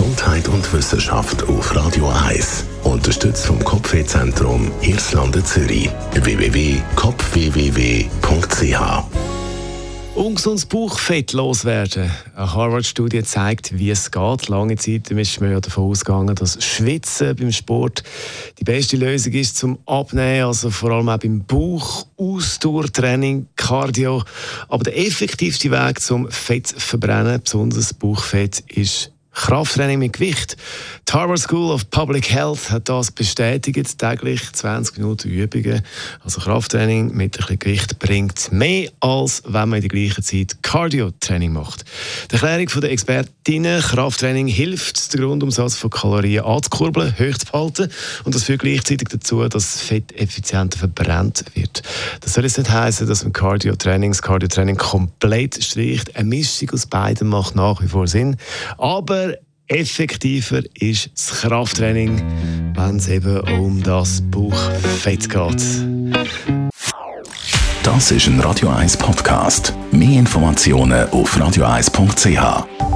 Gesundheit und Wissenschaft auf Radio 1. Unterstützt vom Kopfwehzentrum Irlande Zürich. www.kopfwww.ch Ungesundes Bauchfett loswerden. Eine Harvard-Studie zeigt, wie es geht. Lange Zeit ist man ja davon ausgegangen, dass Schwitzen beim Sport die beste Lösung ist zum Abnehmen, also vor allem auch beim Bauch, Ausdauertraining, Cardio. Aber der effektivste Weg zum Fett verbrennen, besonders Bauchfett, ist Krafttraining mit Gewicht. Die Harvard School of Public Health hat das bestätigt. Täglich 20 Minuten Übungen. Also Krafttraining mit ein Gewicht bringt mehr, als wenn man in der gleichen Zeit Cardio-Training macht. Die Erklärung der Expertinnen, Krafttraining hilft, den Grundumsatz von Kalorien anzukurbeln, hoch zu behalten. Und das führt gleichzeitig dazu, dass Fett effizienter verbrannt wird. Das soll jetzt nicht heißen, dass man Cardio-Training, das Cardio-Training komplett streicht. Eine Mischung aus beiden macht nach wie vor Sinn. Aber effektiver ist das Krafttraining, wenn es eben um das Bauchfett geht. Das ist ein Radio 1 Podcast. Mehr Informationen auf radio1.ch.